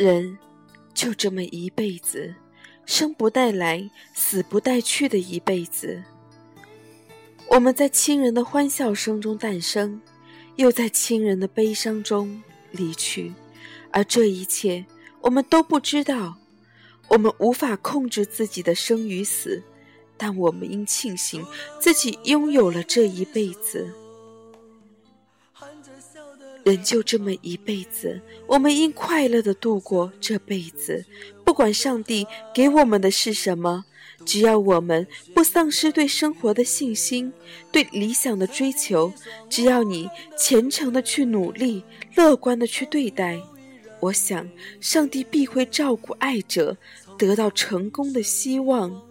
人就这么一辈子，生不带来，死不带去的一辈子。我们在亲人的欢笑声中诞生，又在亲人的悲伤中离去，而这一切我们都不知道。我们无法控制自己的生与死，但我们应庆幸自己拥有了这一辈子。人就这么一辈子，我们应快乐的度过这辈子。不管上帝给我们的是什么，只要我们不丧失对生活的信心、对理想的追求，只要你虔诚的去努力、乐观的去对待，我想上帝必会照顾爱者，得到成功的希望。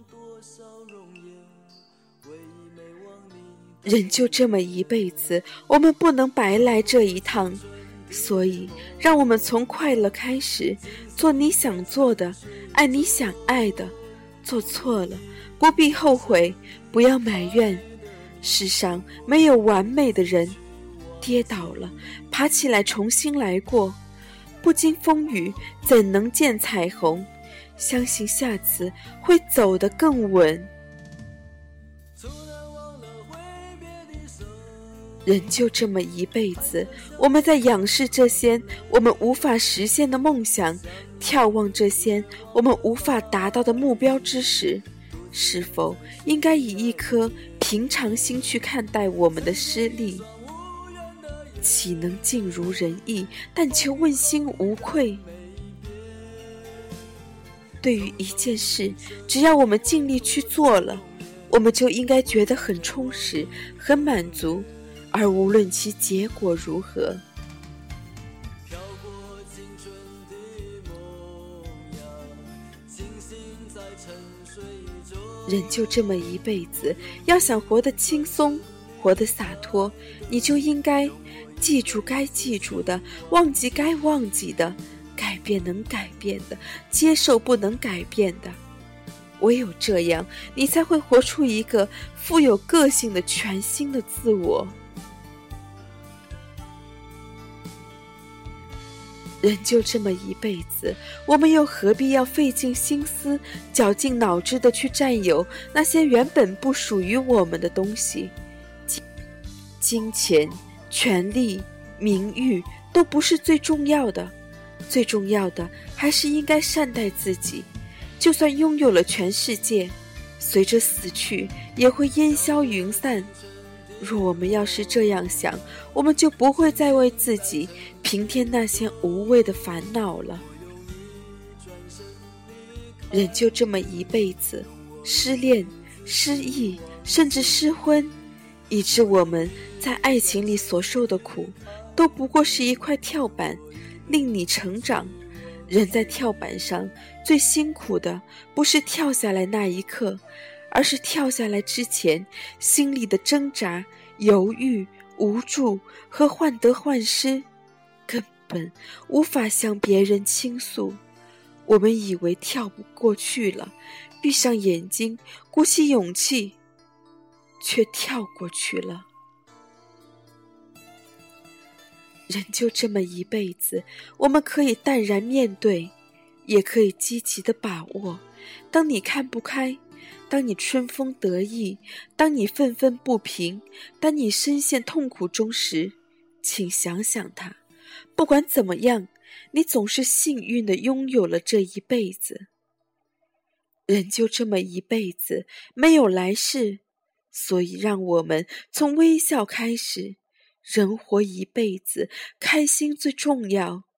人就这么一辈子，我们不能白来这一趟，所以让我们从快乐开始，做你想做的，爱你想爱的。做错了，不必后悔，不要埋怨。世上没有完美的人，跌倒了，爬起来重新来过。不经风雨，怎能见彩虹？相信下次会走得更稳。人就这么一辈子，我们在仰视这些我们无法实现的梦想，眺望这些我们无法达到的目标之时，是否应该以一颗平常心去看待我们的失利？岂能尽如人意？但求问心无愧。对于一件事，只要我们尽力去做了，我们就应该觉得很充实、很满足。而无论其结果如何，人就这么一辈子，要想活得轻松，活得洒脱，你就应该记住该记住的，忘记该忘记的，改变能改变的，接受不能改变的。唯有这样，你才会活出一个富有个性的全新的自我。人就这么一辈子，我们又何必要费尽心思、绞尽脑汁的去占有那些原本不属于我们的东西？金、金钱、权力、名誉都不是最重要的，最重要的还是应该善待自己。就算拥有了全世界，随着死去也会烟消云散。若我们要是这样想，我们就不会再为自己平添那些无谓的烦恼了。人就这么一辈子，失恋、失忆，甚至失婚，以致我们在爱情里所受的苦，都不过是一块跳板，令你成长。人在跳板上最辛苦的，不是跳下来那一刻。而是跳下来之前，心里的挣扎、犹豫、无助和患得患失，根本无法向别人倾诉。我们以为跳不过去了，闭上眼睛，鼓起勇气，却跳过去了。人就这么一辈子，我们可以淡然面对，也可以积极的把握。当你看不开。当你春风得意，当你愤愤不平，当你深陷痛苦中时，请想想他。不管怎么样，你总是幸运的拥有了这一辈子。人就这么一辈子，没有来世，所以让我们从微笑开始。人活一辈子，开心最重要。